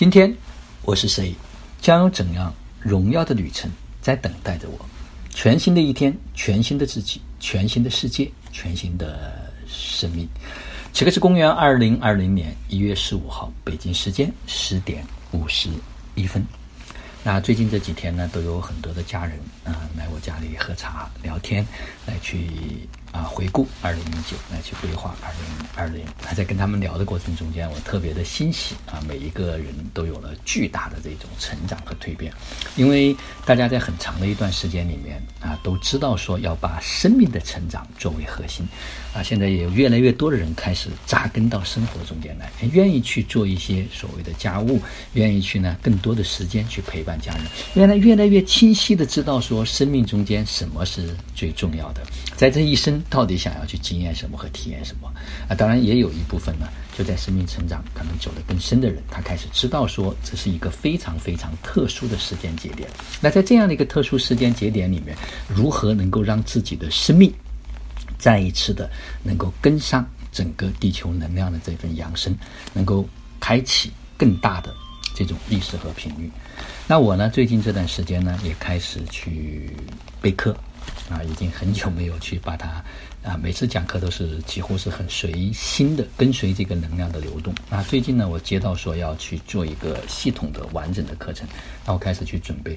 今天我是谁？将有怎样荣耀的旅程在等待着我？全新的一天，全新的自己，全新的世界，全新的生命。此刻是公元二零二零年一月十五号，北京时间十点五十一分。那最近这几天呢，都有很多的家人啊来我家里喝茶聊天，来去啊回顾二零零九，来去规划二零二零。还在跟他们聊的过程中间，我特别的欣喜啊，每一个人都有了巨大的这种成长和蜕变，因为大家在很长的一段时间里面啊，都知道说要把生命的成长作为核心啊，现在也有越来越多的人开始扎根到生活中间来，愿意去做一些所谓的家务，愿意去呢更多的时间去陪伴。家人原来越来越清晰的知道说，生命中间什么是最重要的，在这一生到底想要去经验什么和体验什么啊？当然也有一部分呢，就在生命成长可能走得更深的人，他开始知道说，这是一个非常非常特殊的时间节点。那在这样的一个特殊时间节点里面，如何能够让自己的生命再一次的能够跟上整个地球能量的这份扬升，能够开启更大的？这种意识和频率，那我呢？最近这段时间呢，也开始去备课，啊，已经很久没有去把它，啊，每次讲课都是几乎是很随心的跟随这个能量的流动。那，最近呢，我接到说要去做一个系统的完整的课程，那我开始去准备。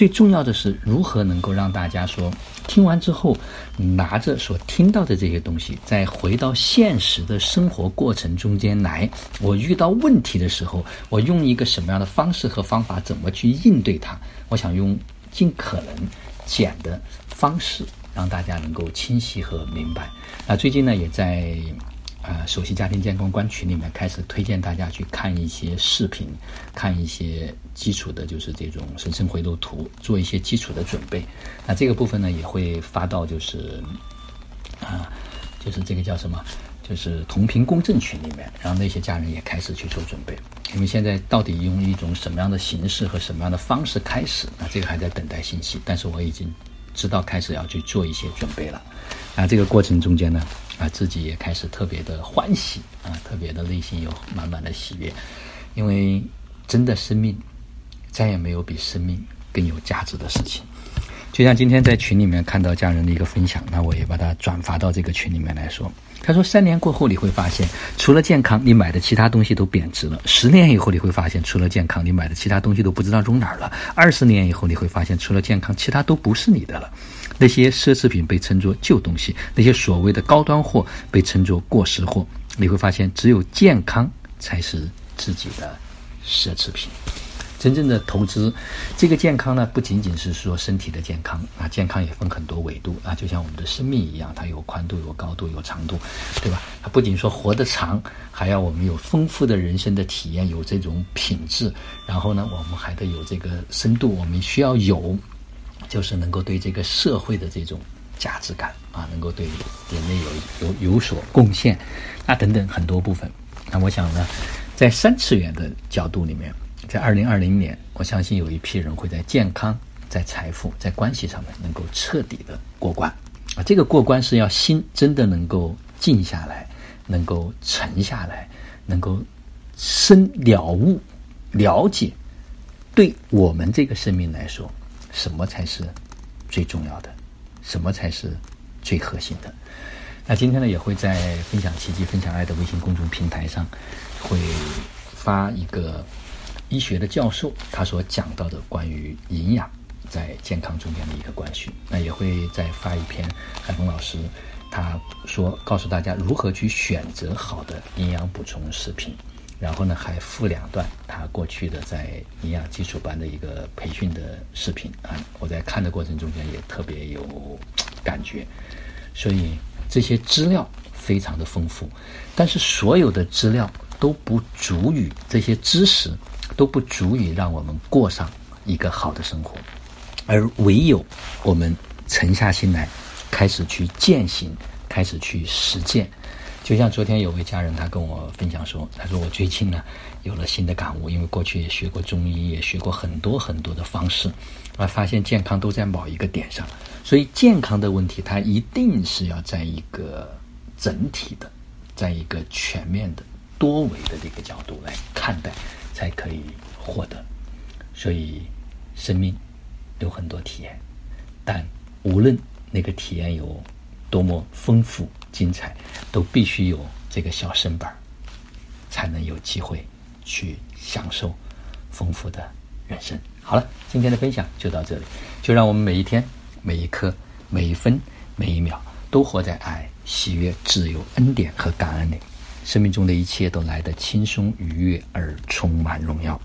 最重要的是如何能够让大家说听完之后，拿着所听到的这些东西，再回到现实的生活过程中间来。我遇到问题的时候，我用一个什么样的方式和方法，怎么去应对它？我想用尽可能简的方式，让大家能够清晰和明白。那，最近呢，也在。啊，首席家庭健康官群里面开始推荐大家去看一些视频，看一些基础的，就是这种神圣回路图，做一些基础的准备。那这个部分呢，也会发到就是啊，就是这个叫什么，就是同频共振群里面，然后那些家人也开始去做准备。因为现在到底用一种什么样的形式和什么样的方式开始，那这个还在等待信息。但是我已经知道开始要去做一些准备了。那，这个过程中间呢。啊，自己也开始特别的欢喜啊，特别的内心有满满的喜悦，因为真的生命再也没有比生命更有价值的事情。就像今天在群里面看到家人的一个分享，那我也把它转发到这个群里面来说。他说，三年过后你会发现，除了健康，你买的其他东西都贬值了；十年以后你会发现，除了健康，你买的其他东西都不知道扔哪儿了；二十年以后你会发现，除了健康，其他都不是你的了。那些奢侈品被称作旧东西，那些所谓的高端货被称作过时货。你会发现，只有健康才是自己的奢侈品。真正的投资，这个健康呢，不仅仅是说身体的健康啊，健康也分很多维度啊，就像我们的生命一样，它有宽度、有高度、有长度，对吧？它不仅说活得长，还要我们有丰富的人生的体验，有这种品质，然后呢，我们还得有这个深度，我们需要有。就是能够对这个社会的这种价值感啊，能够对人类有有有所贡献，啊等等很多部分。那我想呢，在三次元的角度里面，在二零二零年，我相信有一批人会在健康、在财富、在关系上面能够彻底的过关。啊，这个过关是要心真的能够静下来，能够沉下来，能够深了悟、了解，对我们这个生命来说。什么才是最重要的？什么才是最核心的？那今天呢，也会在分享奇迹、分享爱的微信公众平台上，会发一个医学的教授他所讲到的关于营养在健康中间的一个关系。那也会再发一篇海峰老师他说告诉大家如何去选择好的营养补充食品。然后呢，还附两段他过去的在营养基础班的一个培训的视频啊，我在看的过程中间也特别有感觉，所以这些资料非常的丰富，但是所有的资料都不足以，这些知识都不足以让我们过上一个好的生活，而唯有我们沉下心来，开始去践行，开始去实践。就像昨天有位家人，他跟我分享说：“他说我最近呢有了新的感悟，因为过去也学过中医，也学过很多很多的方式，啊，发现健康都在某一个点上，所以健康的问题，它一定是要在一个整体的，在一个全面的、多维的这个角度来看待。”才可以获得。所以，生命有很多体验，但无论那个体验有多么丰富精彩，都必须有这个小身板才能有机会去享受丰富的人生。好了，今天的分享就到这里，就让我们每一天、每一刻、每一分、每一秒，都活在爱、喜悦、自由、恩典和感恩里。生命中的一切都来得轻松愉悦而充满荣耀。